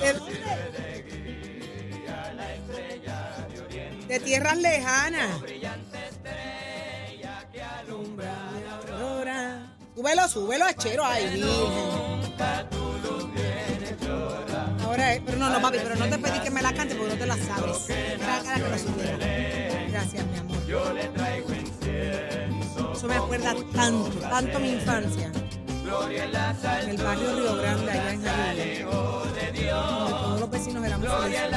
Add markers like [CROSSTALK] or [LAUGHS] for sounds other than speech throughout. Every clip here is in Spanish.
¿De dónde? De tierras lejanas. Súbelo, súbelo, achero. Ay, virgen. Ahora, es- pero no, no, papi, pero no te pedí que me la cante porque no te la sabes. Era que. Gracias, mi amor. Eso me acuerda tanto, tanto mi infancia. En el barrio Río Grande, allá en Jalisco. Donde todos los vecinos éramos felices.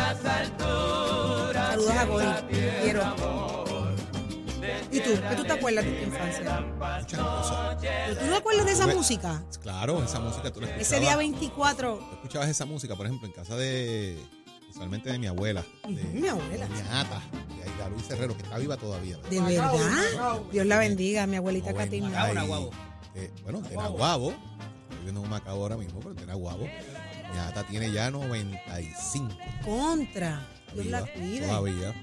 Saludos a Gori. Quiero. ¿Y tú? ¿Qué tú te acuerdas de tu infancia? Muchas cosas. ¿Tú te acuerdas de esa música? Claro, esa música tú la escuchabas. Ese día 24. tú escuchabas esa música, por ejemplo, en casa de. Usualmente de mi abuela. De, mi abuela. Doña Ata, Aida Luis Herrero, que está viva todavía. ¿verdad? ¿De verdad? Dios la bendiga, mi abuelita Catina. Eh, bueno, de Naguabo. Estoy viendo un Macao ahora mismo, pero de Naguabo. Mi Ata tiene ya 95. Contra. Dios la cuide. Todavía.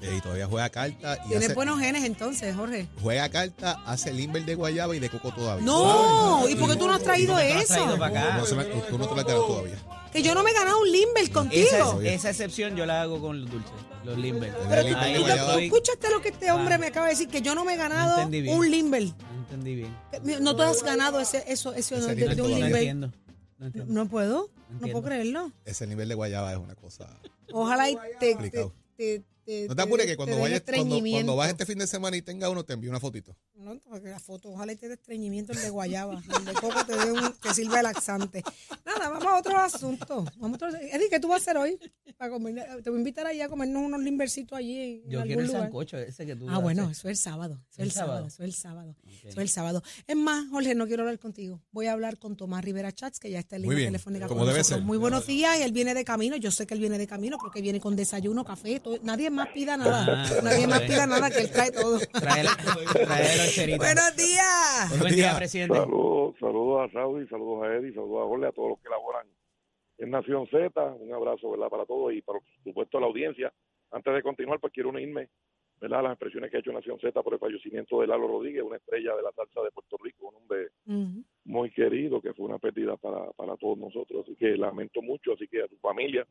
Eh, y todavía juega carta. Y Tienes hace, buenos genes entonces, Jorge. juega carta, hace limber de guayaba y de coco todavía. No, ¿y por qué tú no has traído ¿Por qué tú no has eso? tú no te la has todavía. Que yo no me he ganado un Limber contigo. esa excepción yo la hago con los dulces, los Limber. Pero tú- Ahí tú- ¿Tú yo tú estoy- escuchaste lo que este hombre me acaba de decir? Que yo no me he ganado entendí bien. un Limber. No entendí bien. No te has ganado ese, eso, ese honor de, un todavía. Limber. entiendo. No entiendo. No puedo, no Entiendo. puedo creerlo. Ese nivel de guayaba es una cosa. Ojalá y te, te, Complicado. te, te- No te apures que cuando vayas, cuando, cuando vas este fin de semana y tenga uno, te envío una fotito. No, porque la foto, ojalá y te dé estreñimiento el de guayaba. El de coco te, dé un, te sirve laxante. Nada, vamos a otro asunto. Vamos a otro, Eddie, ¿qué tú vas a hacer hoy? Para comer, te voy a invitar allá a comernos unos limbercitos allí en Yo algún quiero el lugar. sancocho ese que tú Ah, bueno, eso es el sábado. Eso es ¿El sábado. Eso es el sábado. Eso es el sábado. Es más, Jorge, no quiero hablar contigo. Voy a hablar con Tomás Rivera Chats, que ya está en Muy línea bien, telefónica como con debe nosotros. ser. Muy buenos días. Y él viene de camino. Yo sé que él viene de camino porque viene con desayuno, café. todo. Nadie más pida nada. Ah, Nadie más pida nada, que él trae todo. Trae la, trae la buenos días. Buenos Buen día, días. presidente. Saludos, saludos a Saudi, saludos a Eddie, saludos a Jorge, a todos los que laboran en Nación Z. Un abrazo, ¿verdad? Para todos y por supuesto a la audiencia. Antes de continuar, pues quiero unirme, ¿verdad? A las expresiones que ha hecho Nación Z por el fallecimiento de Lalo Rodríguez, una estrella de la salsa de Puerto Rico, un hombre muy querido, que fue una pérdida para, para todos nosotros. Así que lamento mucho, así que a su familia,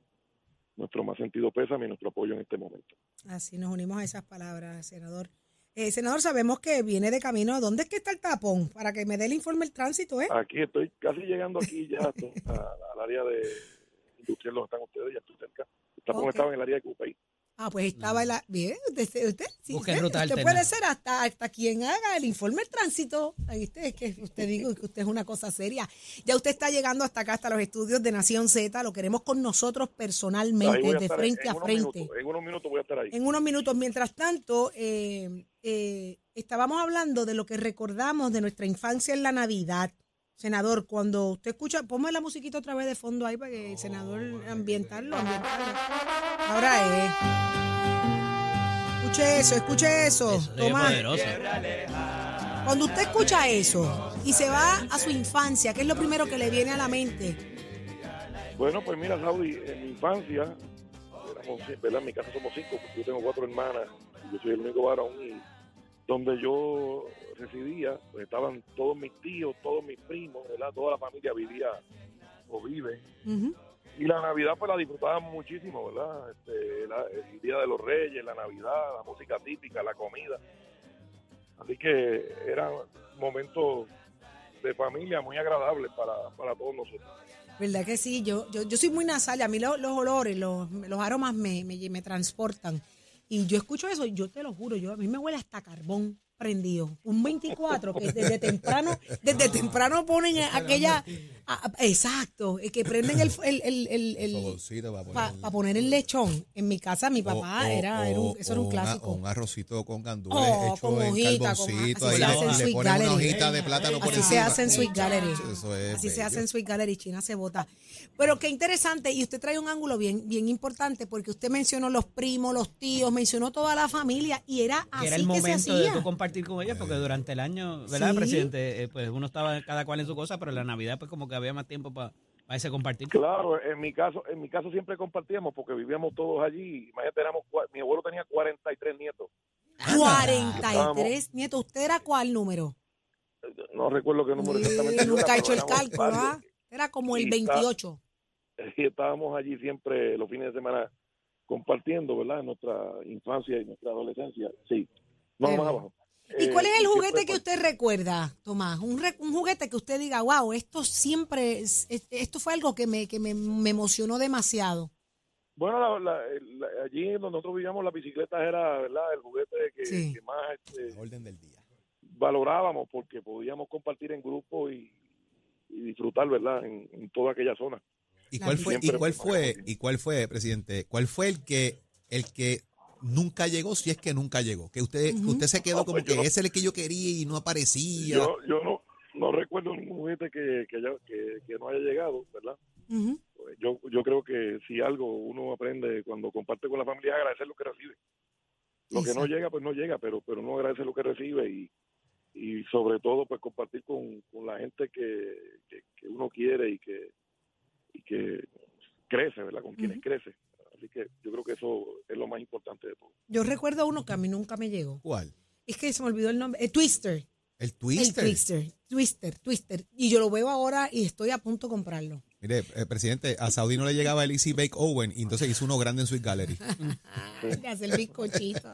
nuestro más sentido pésame y nuestro apoyo en este momento. Así nos unimos a esas palabras, senador. Eh, senador, sabemos que viene de camino. ¿Dónde es que está el tapón? Para que me dé el informe del tránsito, ¿eh? Aquí estoy casi llegando aquí ya a- al área de industrial donde están ustedes, ya estoy cerca. Está Ok. estaba en el área de Cupey. Ah, pues estaba en la... Bien, usted, usted, sí, Busque usted, ruta usted alterna. puede ser hasta, hasta quien haga el informe del tránsito. Ahí usted, es que usted digo que usted es una cosa seria. Ya usted está llegando hasta acá, hasta los estudios de Nación Z. Lo queremos con nosotros personalmente, de estar frente en a frente. minutos, en unos minutos voy a estar ahí. En unos minutos. Mientras tanto, eh, eh, estábamos hablando de lo que recordamos de nuestra infancia en la Navidad. Senador, cuando usted escucha, ponme la musiquita otra vez de fondo ahí para que el senador ambientarlo, ambientarlo. Ahora es. Escuche eso, escuche eso. Tomás, cuando usted escucha eso y se va a su infancia, ¿qué es lo primero que le viene a la mente? Bueno, pues mira, Saudi, en mi infancia, éramos, ¿verdad? En mi casa somos cinco, porque yo tengo cuatro hermanas, y yo soy el único varón, y donde yo residía, pues estaban todos mis tíos, todos mis primos, ¿verdad? Toda la familia vivía o vive. Y la Navidad pues la disfrutábamos muchísimo, ¿verdad? Este, la- el Día de los Reyes, la Navidad, la música típica, la comida. Así que eran momentos de familia muy agradables para, para todos nosotros. ¿Verdad que sí? Yo, yo, yo soy muy nasal, a mí lo- los, olores, los, los aromas me, me, me transportan. Y yo escucho eso, y yo te lo juro, yo a mí me huele hasta carbón prendido. Un 24 que desde [LAUGHS] temprano, desde temprano ponen aquella a- a- exacto, que prenden el el, el, el, para pa- poner- pa poner el lechón. En mi casa mi papá o- o- era, era un- o- eso era un o una- clásico. o un arrocito con gandules Oh, hecho con en hojita, con- carboncito. así ahí se le, hace en una Gallery. hojita de plátano por Así se encima. hace en Sweet Gallery. Eso es Así se hace en Sweet Gallery, China se vota. Pero qué interesante, y usted trae un ángulo bien, bien importante, porque usted mencionó los primos, los tíos, mencionó toda la familia, y era así que era el que se de hacía. Compartir con ellos, porque durante el año, ¿verdad, Sí. presidente? Eh, pues uno estaba cada cual en su cosa, pero en la Navidad pues como que había más tiempo para ese compartir. Claro, en mi caso, en mi caso siempre compartíamos porque vivíamos todos allí. Imagínate, éramos, mi abuelo tenía 43 nietos. 43 nietos. ¿Usted era cuál número? no recuerdo qué número exactamente. Nunca era, ha hecho el cálculo. ¿ah? Era como el Y está- 28. [LAUGHS] y estábamos allí siempre los fines de semana compartiendo, ¿verdad? Nuestra infancia y nuestra adolescencia. Sí. No, más abajo. ¿Y Eh, cuál es el siempre, juguete que usted recuerda, Tomás? Un, re- un juguete que usted diga, wow, esto siempre, es- es- esto fue algo que me, que me, me emocionó demasiado. Bueno, la- la- la- allí donde nosotros vivíamos, la bicicleta era, ¿verdad? El juguete que, Sí. que más este, orden del día. valorábamos porque podíamos compartir en grupo y, y disfrutar, ¿verdad? En, en toda aquella zona. ¿Y cuál fue, y cuál fue y cuál fue, presidente? ¿Cuál fue el que, el que nunca llegó, si es que nunca llegó? Que usted, usted se quedó No, como pues que ese es el que yo quería y no aparecía. Yo, yo no, no recuerdo ningún juguete que, que, haya- que, que no haya llegado, ¿verdad? Pues yo, yo creo que si algo uno aprende cuando comparte con la familia es agradecer lo que recibe. Lo que no llega, pues no llega, pero pero no agradece lo que recibe y, y sobre todo pues compartir con, con la gente que, que, que uno quiere y que y que crece, ¿verdad? Con quienes crece. Así que yo creo que eso es lo más importante de todo. Yo recuerdo uno que a mí nunca me llegó. ¿Cuál? Es que se me olvidó el nombre. Eh, Twister. El Twister. El Twister. Twister, Twister. Y yo lo veo ahora y estoy a punto de comprarlo. Mire, eh, presidente, a Saudi no le llegaba el Easy Bake Owen y entonces hizo uno grande en Sweet Gallery. De hacer bizcochito.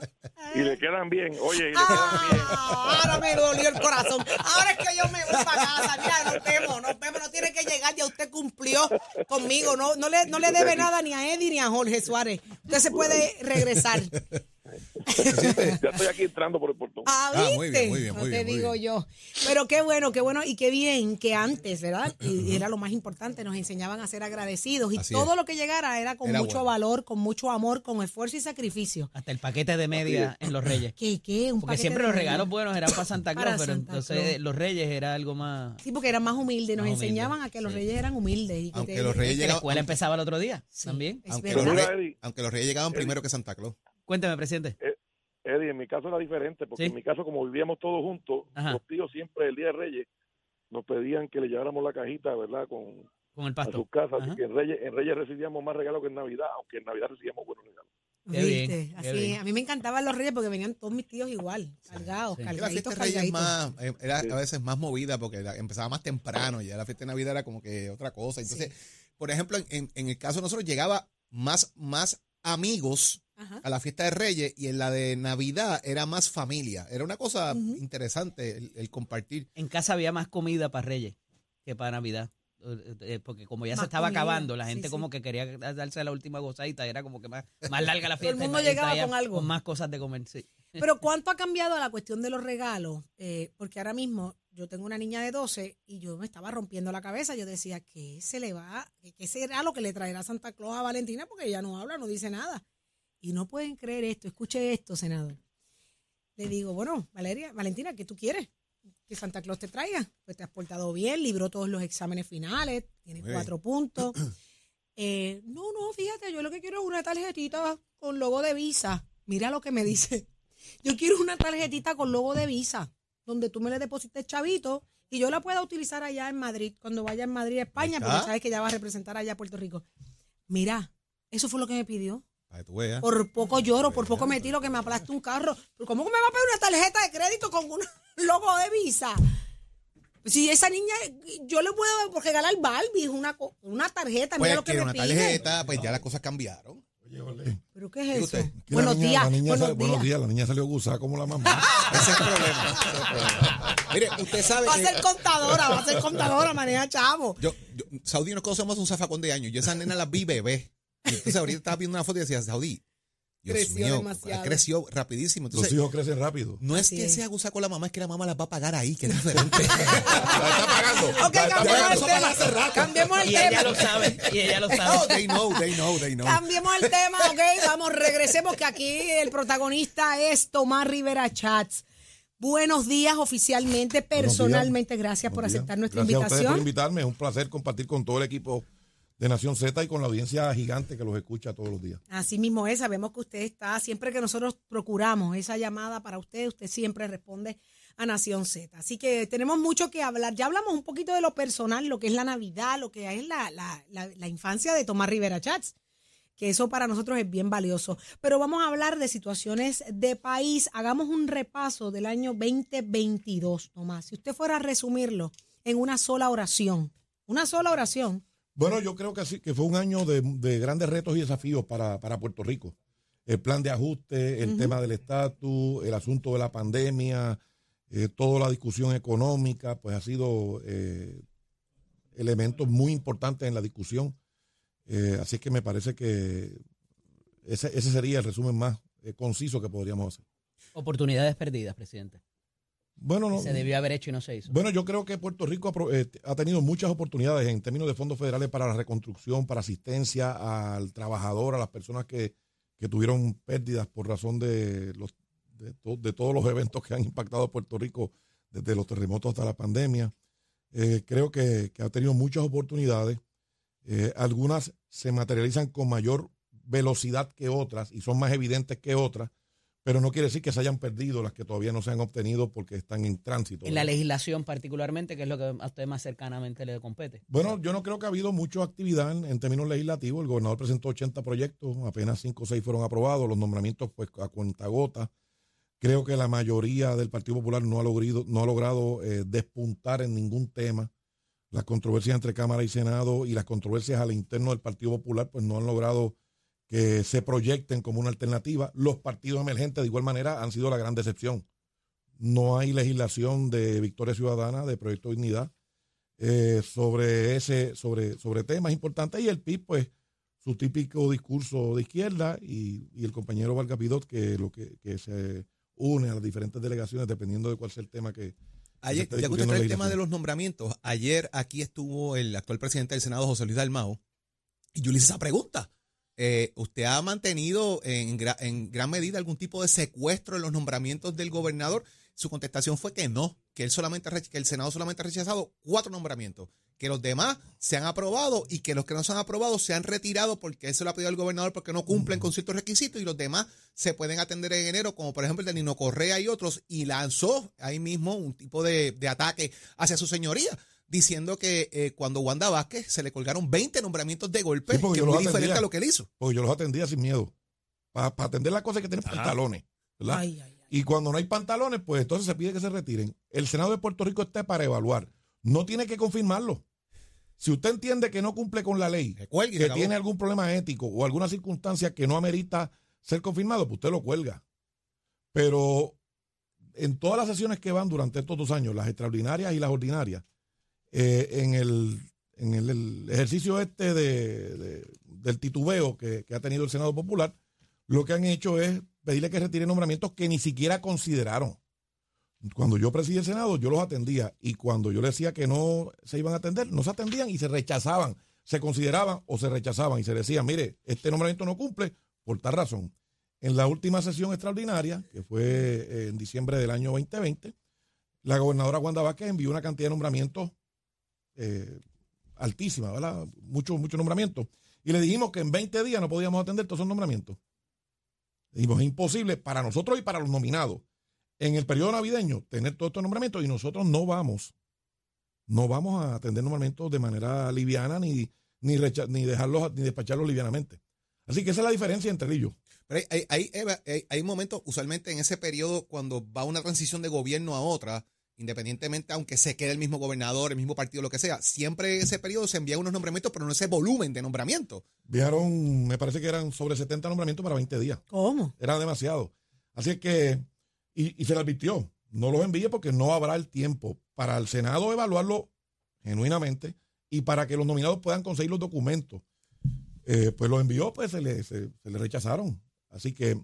Y le quedan bien, oye, y le quedan bien. Ah, ahora me dolió el corazón. Ahora es que yo me voy para casa. Mira, nos vemos, nos vemos. No tiene que llegar, ya usted cumplió conmigo. No, no, le, no le debe nada ni a Eddie ni a Jorge Suárez. Usted se puede regresar. Ya estoy aquí entrando por el portón. Ah, Ah, ¿viste? muy bien, muy bien, No muy te muy digo bien. yo. Pero qué bueno, qué bueno y qué bien que antes, ¿verdad? Y era lo más importante, nos enseñaban a ser agradecidos y Así todo es. lo que llegara era con Era mucho bueno. valor, con mucho amor, con esfuerzo y sacrificio. Hasta el paquete de media en los Reyes. ¿Qué, qué? Un Porque paquete siempre de los media. regalos buenos eran para Santa [COUGHS] Claus, Para pero Santa entonces los Reyes era algo más... Sí, porque eran más humildes, nos Más enseñaban a que los sí. reyes eran humildes. Y que Aunque te- los reyes Que la llegaban, escuela empezaba el otro día Sí, también. aunque los, reyes, aunque los reyes llegaban primero que Santa Claus. Cuéntame, presidente. Eddie, en mi caso era diferente, porque Sí. en mi caso, como vivíamos todos juntos, Ajá. los tíos siempre el día de Reyes nos pedían que le lleváramos la cajita, ¿verdad? Con, Con el a pasto. sus casas. Ajá. Así que en Reyes, en Reyes recibíamos más regalos que en Navidad, aunque en Navidad recibíamos buenos regalos. Qué bien, Así, bien. a mí me encantaban los reyes porque venían todos mis tíos igual, cargados, sí. Y la fiesta cargaditos, de Reyes cargaditos. más, eh, era Sí. a veces más movida porque la- empezaba más temprano, ya la fiesta de Navidad era como que otra cosa. Entonces, por ejemplo, en, en el caso de nosotros llegaba más, más amigos Ajá. a la fiesta de Reyes y en la de Navidad era más familia. Era una cosa interesante el, el compartir. En casa había más comida para Reyes que para Navidad. Eh, eh, Porque como ya Más se estaba comida, acabando, la gente sí. como que quería darse la última gozadita, era como que más, más larga la Todo el fiesta. mundo llegaba con algo. Con más cosas de comer, sí. Pero [LAUGHS] ¿cuánto ha cambiado la cuestión de los regalos? Eh, porque ahora mismo yo tengo una niña de 12 y yo me estaba rompiendo la cabeza. Yo decía, ¿qué se le va? ¿Qué- ¿Qué será lo que le traerá Santa Claus a Valentina? Porque ella no habla, no dice nada. Y no pueden creer esto. Escuche esto, senador. Le digo, bueno, Valeria, Valentina, ¿qué tú quieres? Que Santa Claus te traiga. Pues te has portado bien, libró todos los exámenes finales, tienes Muy bien. cuatro puntos. [CLEARS THROAT] Eh, no, no, fíjate, yo lo que quiero es una tarjetita con logo de Visa. Mira lo que me dice. [LAUGHS] Yo quiero una tarjetita con logo de Visa, donde tú me le deposites chavito y yo la pueda utilizar allá en Madrid, cuando vaya en Madrid, España, Ahí porque sabes que ya va a representar allá a Puerto Rico. Mira, eso fue lo que me pidió. Para que tú veas. Por poco lloro, por poco me tiro que me aplaste un carro. Pero ¿Cómo que me va a pedir una tarjeta de crédito con un [LAUGHS] logo de Visa? Si esa niña, yo le puedo regalar Barbie, una, una tarjeta, Pues mira lo que me una pide. tarjeta, pues ya las cosas cambiaron. Oye, ole. ¿Pero qué es eso? La Buenos niña- días, la niña buenos sale- buenos días. la niña salió gusada como la mamá. [LAUGHS] Ese es el problema. ese es el problema. Mire, usted sabe. Va a eh, ser contadora, va a ser contadora, maneja chavo. Yo, yo, Saudí nos conocemos un zafacón de años. Yo esa nena las vi bebé. Entonces ahorita estaba viendo una foto y decía, Saudí, Dios Creció mío, demasiado. creció rapidísimo. Los hijos crecen rápido. no es Así que es. sea gusa con la mamá, es que la mamá las va a pagar ahí, que es diferente. [LAUGHS] La está pagando. Ok, La está cambiemos el pagando. tema. Cambiemos el Y ella tema. lo sabe, y ella lo sabe. they know, they know, they know. Cambiemos el tema, ok. Vamos, regresemos que aquí el protagonista es Tomás Rivera Chats. Buenos días oficialmente, personalmente. Gracias por aceptar nuestra Gracias a ustedes por invitación. invitarme. Es un placer compartir con todo el equipo de Nación Z y con la audiencia gigante que los escucha todos los días. Así mismo es, sabemos que usted está, siempre que nosotros procuramos esa llamada para usted, usted siempre responde a Nación Z. Así que tenemos mucho que hablar. Ya hablamos un poquito de lo personal, lo que es la Navidad, lo que es la, la, la, infancia de Tomás Rivera Chats. que eso para nosotros es bien valioso. Pero vamos a hablar de situaciones de país. Hagamos un repaso del año 2022, Tomás. Si usted fuera a resumirlo en una sola oración, una sola oración. Bueno, yo creo que sí, que fue un año de, de grandes retos y desafíos para, para Puerto Rico. El plan de ajuste, el tema del estatus, el asunto de la pandemia, eh, toda la discusión económica, pues ha sido eh, elementos muy importantes en la discusión. Eh, así que me parece que ese, ese sería el resumen más eh, conciso que podríamos hacer. Oportunidades perdidas, presidente. Bueno, no, Se debió haber hecho y no se hizo. Bueno, yo creo que Puerto Rico eh, ha tenido muchas oportunidades en términos de fondos federales para la reconstrucción, para asistencia al trabajador, a las personas que, que tuvieron pérdidas por razón de, los, de, to- de todos los eventos que han impactado a Puerto Rico, desde los terremotos hasta la pandemia. Eh, creo que, que ha tenido muchas oportunidades. Eh, algunas se materializan con mayor velocidad que otras y son más evidentes que otras, pero no quiere decir que se hayan perdido las que todavía no se han obtenido porque están en tránsito. en la legislación particularmente, que es lo que a usted más cercanamente le compete. Bueno, yo no creo que ha habido mucha actividad en, en términos legislativos. El gobernador presentó 80 proyectos, apenas 5 o 6 fueron aprobados, los nombramientos pues a cuentagota. Creo que la mayoría del Partido Popular no ha logrado, no ha logrado eh, despuntar en ningún tema. Las controversias entre Cámara y Senado y las controversias al interno del Partido Popular pues no han logrado que se proyecten como una alternativa. Los partidos emergentes de igual manera han sido la gran decepción. No hay legislación de Victoria Ciudadana, de Proyecto Dignidad, eh, sobre ese, sobre, sobre temas importantes. Y el PIB, pues, su típico discurso de izquierda y, y el compañero Vargas Pidot, que lo que, que se une a las diferentes delegaciones dependiendo de cuál sea el tema que. Ayer, ya que usted trae el tema de los nombramientos, ayer aquí estuvo el actual presidente del Senado, José Luis Dalmao, y yo le hice esa pregunta. Eh, ¿Usted ha mantenido en, gra- en gran medida algún tipo de secuestro en los nombramientos del gobernador? Su contestación fue que no, que él solamente que el Senado solamente ha rechazado cuatro nombramientos, que los demás se han aprobado y que los que no se han aprobado se han retirado porque se lo ha pedido al gobernador porque no cumplen con ciertos requisitos y los demás se pueden atender en enero, como por ejemplo el de Nino Correa y otros, y lanzó ahí mismo un tipo de ataque hacia su señoría, diciendo que eh, cuando Wanda Vázquez se le colgaron 20 nombramientos de golpe, Sí, porque que es muy diferente atendía. a lo que él hizo. Porque yo los atendía sin miedo. Para atender las cosas hay que tener pantalones. ¿verdad? Ay, ay, ay. Y cuando no hay pantalones, pues entonces se pide que se retiren. El Senado de Puerto Rico está para evaluar. No tiene que confirmarlo. Si usted entiende que no cumple con la ley, Que cuelgue tiene algún problema ético o alguna circunstancia que no amerita ser confirmado, pues usted lo cuelga. Pero en todas las sesiones que van durante estos dos años, las extraordinarias y las ordinarias, eh, en, el, en el, ejercicio este de, de- del titubeo que, ha tenido el Senado Popular, lo que han hecho es pedirle que retire nombramientos que ni siquiera consideraron. Cuando yo presidí el Senado, yo los atendía y cuando yo le decía que no se iban a atender, no se atendían y se rechazaban, se consideraban o se rechazaban y se decía, mire, este nombramiento no cumple por tal razón. En la última sesión extraordinaria, que fue eh, en diciembre del año 2020, la gobernadora Wanda Vázquez envió una cantidad de nombramientos eh, altísima, ¿verdad? Muchos muchos nombramientos. Y le dijimos que en 20 días no podíamos atender todos esos nombramientos. Le dijimos, es imposible para nosotros y para los nominados en el periodo navideño tener todos estos nombramientos y nosotros no vamos, no vamos a atender nombramientos de manera liviana ni, ni, ni dejarlos, ni despacharlos livianamente. Así que esa es la diferencia entre ellos. Pero hay, hay, hay- hay momentos, usualmente en ese periodo, cuando va una transición de gobierno a otra, independientemente, aunque se quede el mismo gobernador, el mismo partido, lo que sea, siempre en ese periodo se envían unos nombramientos, pero no ese volumen de nombramientos. Viajaron, me parece que eran sobre 70 nombramientos para 20 días. ¿Cómo? Era demasiado. Así es que, y, y se le advirtió, no los envíe porque no habrá el tiempo para el Senado evaluarlo genuinamente y para que los nominados puedan conseguir los documentos. Eh, pues los envió, pues se le, se, se le rechazaron. Así que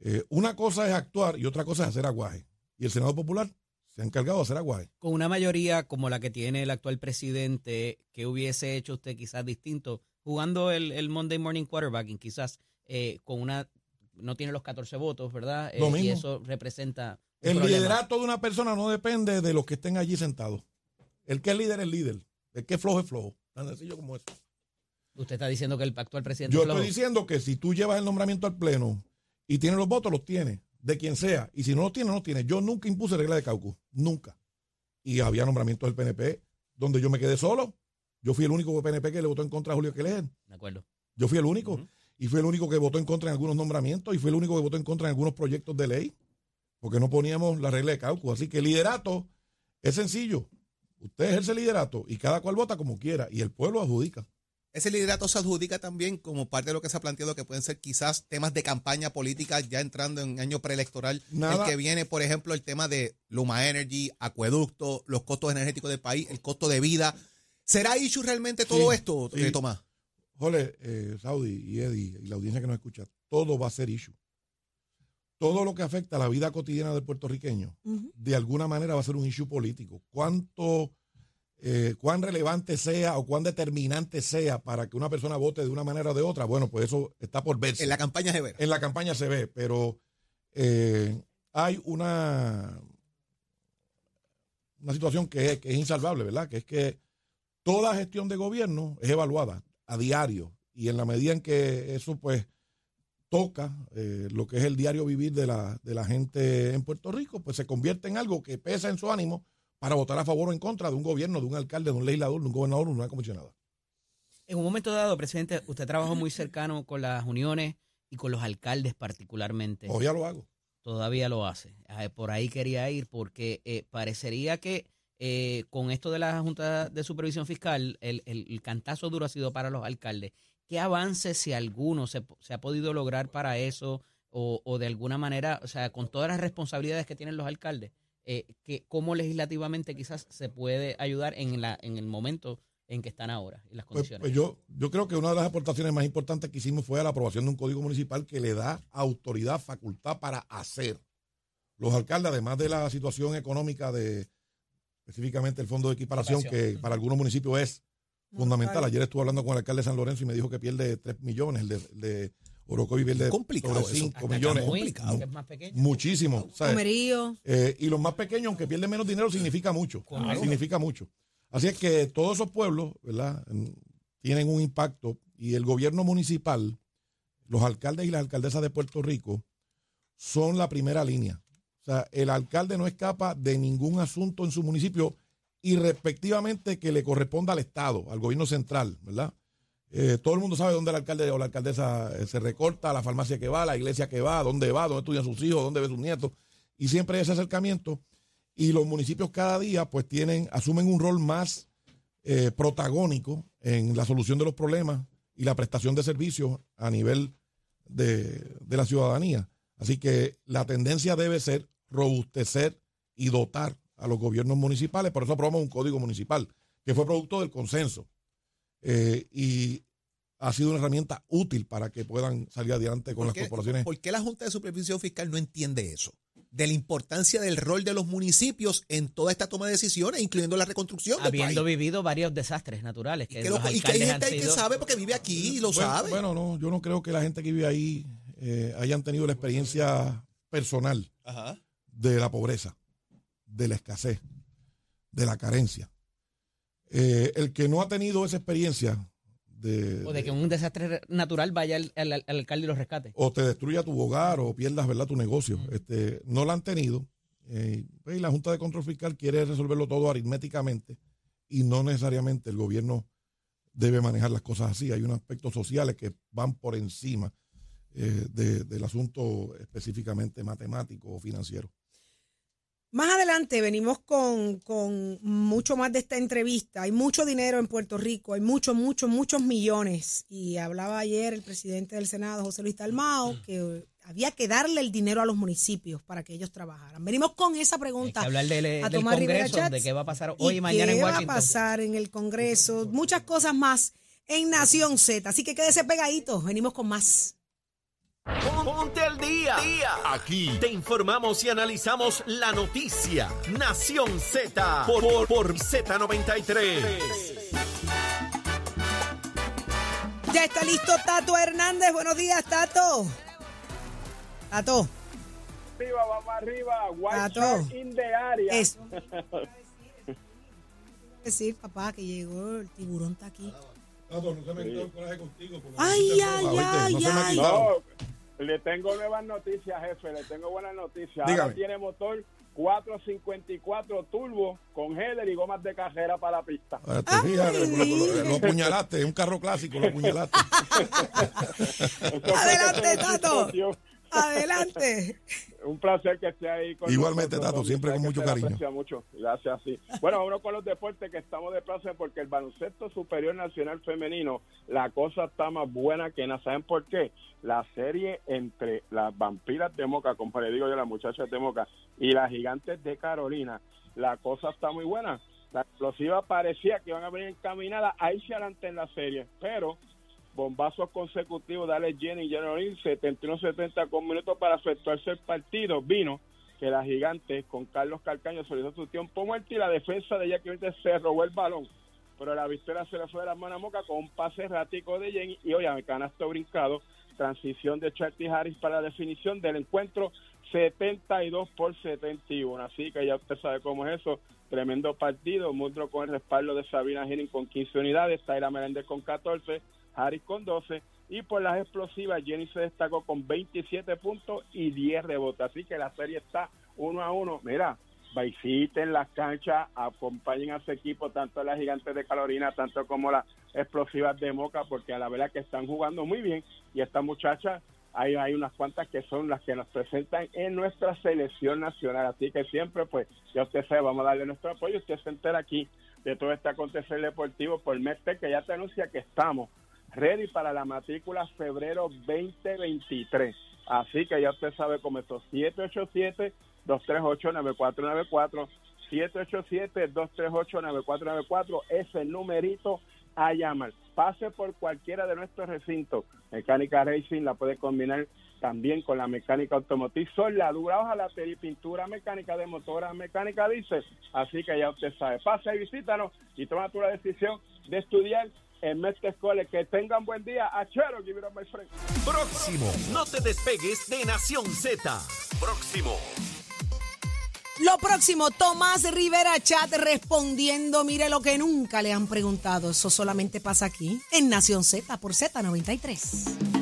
eh, una cosa es actuar y otra cosa es hacer aguaje. Y el Senado Popular se ha encargado de hacer aguaje. Con una mayoría como la que tiene el actual presidente, ¿qué hubiese hecho usted quizás distinto? Jugando el, el Monday Morning Quarterbacking, quizás eh, con una. No tiene los 14 votos, ¿verdad? Lo Eh, y mismo. eso representa. El problema. liderato de una persona no depende de los que estén allí sentados. El que es líder es líder. El que es flojo es flojo. Tan sencillo como eso. Usted está diciendo que el actual presidente. Yo es flojo. estoy diciendo que si tú llevas el nombramiento al pleno y tienes los votos, los tienes, de quien sea. Y si no los tienes, no los tienes. Yo nunca impuse regla de caucus, nunca. Y había nombramientos del PNP donde yo me quedé solo. Yo fui el único PNP que le votó en contra a Julio Keller. De acuerdo. Yo fui el único. Y fue el único que votó en contra en algunos nombramientos y fue el único que votó en contra en algunos proyectos de ley, porque no poníamos la regla de caucus. Así que el liderato es sencillo. Usted ejerce el liderato y cada cual vota como quiera y el pueblo adjudica. Ese liderato se adjudica también como parte de lo que se ha planteado que pueden ser quizás temas de campaña política ya entrando en año preelectoral. Nada. El que viene, por ejemplo, el tema de Luma Energy, acueducto, los costos energéticos del país, el costo de vida. ¿Será issue realmente todo Sí, esto, sí. eh, Tomás? Jole, eh, Saudi y Eddie y la audiencia que nos escucha, todo va a ser issue. Todo lo que afecta a la vida cotidiana del puertorriqueño, de alguna manera va a ser un issue político. Cuánto, eh, cuán relevante sea o cuán determinante sea para que una persona vote de una manera o de otra, bueno, pues eso está por verse. En la campaña se verá. En la campaña se ve, pero eh, hay una, una situación que es, que es insalvable, ¿verdad? Que es que toda gestión de gobierno es evaluada a diario y en la medida en que eso pues toca eh, lo que es el diario vivir de la, de la gente en Puerto Rico, pues se convierte en algo que pesa en su ánimo para votar a favor o en contra de un gobierno, de un alcalde, de un legislador, de un gobernador, de una comisionada. En un momento dado, presidente, usted trabajó muy cercano con las uniones y con los alcaldes particularmente. Ya lo hago. Todavía lo hace. Ah, Por ahí quería ir porque eh, parecería que eh, con esto de la Junta de Supervisión Fiscal, el, el- el cantazo duro ha sido para los alcaldes. ¿Qué avances, si alguno, se, se ha podido lograr para eso? O, o de alguna manera, o sea, con todas las responsabilidades que tienen los alcaldes, eh, que, ¿cómo legislativamente quizás se puede ayudar en, la, en el momento en que están ahora y las Pues, condiciones? pues yo, yo creo que una de las aportaciones más importantes que hicimos fue la aprobación de un código municipal que le da autoridad, facultad para hacer. Los alcaldes, además de la situación económica de específicamente el fondo de equiparación, que para algunos municipios es fundamental. Ayer estuve hablando con el alcalde de San Lorenzo y me dijo que pierde 3 millones, el de, el de Orocovi pierde Complicado sobre eso. 5 Hasta millones. Camuy, complicado. que es más pequeño. Muchísimo. ¿sabes? Comerío. Eh, y los más pequeños, aunque pierden menos dinero, significa mucho. Claro. Significa mucho. Así es que todos esos pueblos, ¿verdad? En- Tienen un impacto y el gobierno municipal, los alcaldes y las alcaldesas de Puerto Rico son la primera línea. O sea, el alcalde no escapa de ningún asunto en su municipio y respectivamente que le corresponda al Estado, al gobierno central, ¿verdad? Eh, todo el mundo sabe dónde el alcalde o la alcaldesa eh, se recorta, la farmacia que va, la iglesia que va, dónde va, dónde estudian sus hijos, dónde ve sus nietos. Y siempre hay ese acercamiento. Y los municipios cada día pues tienen, asumen un rol más eh, protagónico en la solución de los problemas y la prestación de servicios a nivel de, de la ciudadanía. Así que la tendencia debe ser robustecer y dotar a los gobiernos municipales. Por eso aprobamos un código municipal que fue producto del consenso. Eh, y ha sido una herramienta útil para que puedan salir adelante con ¿Por las qué, corporaciones. por qué la Junta de Supervisión Fiscal no entiende eso? De la importancia del rol de los municipios en toda esta toma de decisiones, incluyendo la reconstrucción. del Habiendo país. vivido varios desastres naturales. Y Que, que, los lo- y que hay gente ahí que sido- sabe porque vive aquí y lo Bueno, sabe. Bueno, no, yo no creo que la gente que vive ahí eh, hayan tenido la experiencia personal Ajá. de la pobreza, de la escasez, de la carencia. Eh, el que no ha tenido esa experiencia de, O de que un desastre natural vaya al, al- al alcalde y lo rescate. o te destruya tu hogar o pierdas verdad tu negocio, este, no la han tenido. eh, pues, y la Junta de Control Fiscal quiere resolverlo todo aritméticamente y no necesariamente el gobierno debe manejar las cosas así. Hay unos aspectos sociales que van por encima eh, de- del asunto específicamente matemático o financiero. Más adelante venimos con, con mucho más de esta entrevista. Hay mucho dinero en Puerto Rico, hay muchos, muchos, muchos millones. Y hablaba ayer el presidente del Senado, José Luis Dalmao, que había que darle el dinero a los municipios para que ellos trabajaran. Venimos con esa Hay pregunta. que hablar de- a del Congreso, Chats. de qué va a pasar hoy y, ¿Y mañana en qué va a Washington. pasar en el Congreso? Muchas cosas más en Nación Z. Así que quédese pegadito. Venimos con más. Ponte al día. Aquí te informamos y analizamos la noticia. Nación Z por, por, por Z93. Ya está listo Tato Hernández. Buenos días, Tato. Tato. arriba, vamos arriba. White Tato. In the area. Eso. [LAUGHS] decir, papá, que llegó el tiburón está aquí. no se me quitó el coraje contigo. Ay, ay, ay, ay. Le tengo nuevas noticias, jefe. Le tengo buenas noticias. Dígame. Ahora tiene motor 454 turbo con header y gomas de cajera para la pista. Ah, te fijas, lo, lo- lo- lo [LAUGHS] apuñalaste, es un carro clásico, lo apuñalaste. Adelante, Tato. Adelante. Un placer que esté ahí con Igualmente, nosotros, Tato, siempre con mucho cariño. aprecia mucho. Gracias, sí. Bueno, vámonos con los deportes que estamos de placer porque el baloncesto superior nacional femenino, la cosa está más buena que nada. ¿Saben por qué? La serie entre las vampiras de Moca, como le digo yo, las muchachas de Moca, y las gigantes de Carolina, la cosa está muy buena. La explosiva parecía que iban a venir encaminadas a irse adelante en la serie, pero bombazos consecutivos de Alex Jenny y O'Neill, 71-70 con minutos para efectuarse el partido. Vino que la gigante con Carlos Calcaño solicitó su tiempo muerto y la defensa de Jackie se robó el balón. Pero la victoria se le fue de las manos a Moca con un pase errático de Jenny y oye, canasto brincado, transición de Charty Harris para la definición del encuentro 72 por 71. Así que ya usted sabe cómo es eso. Tremendo partido. Mudro con el respaldo de Sabina Henning con 15 unidades. Tyra Meléndez con 14. Harris con 12. Y por las explosivas, Jenny se destacó con 27 puntos y 10 rebotes. Así que la serie está uno a uno. Mira, visiten las canchas, acompañen a su equipo, tanto las gigantes de Carolina, tanto como las explosivas de Moca, porque a la verdad que están jugando muy bien. Y estas muchachas, hay, hay unas cuantas que son las que nos presentan en nuestra selección nacional. Así que siempre, pues, ya usted sabe, vamos a darle nuestro apoyo. Usted se entera aquí de todo este acontecer deportivo por Mete, que ya te anuncia que estamos ready para la matrícula febrero 2023. Así que ya usted sabe cómo esto, 787-238-9494, 787-238-9494 es el numerito a llamar. Pase por cualquiera de nuestros recintos. Mecánica Racing la puede combinar también con la mecánica automotriz, soldadura, hojalatería y pintura mecánica de motoras, mecánica dice. Así que ya usted sabe. Pase y visítanos y toma tu la decisión de estudiar en Mestre College. Que tengan buen día. Achero, give it up, my friend. Próximo. No te despegues de Nación Z. Próximo. Lo próximo, Tomás Rivera Chat respondiendo, mire lo que nunca le han preguntado. Eso solamente pasa aquí, en Nación Z por Z93.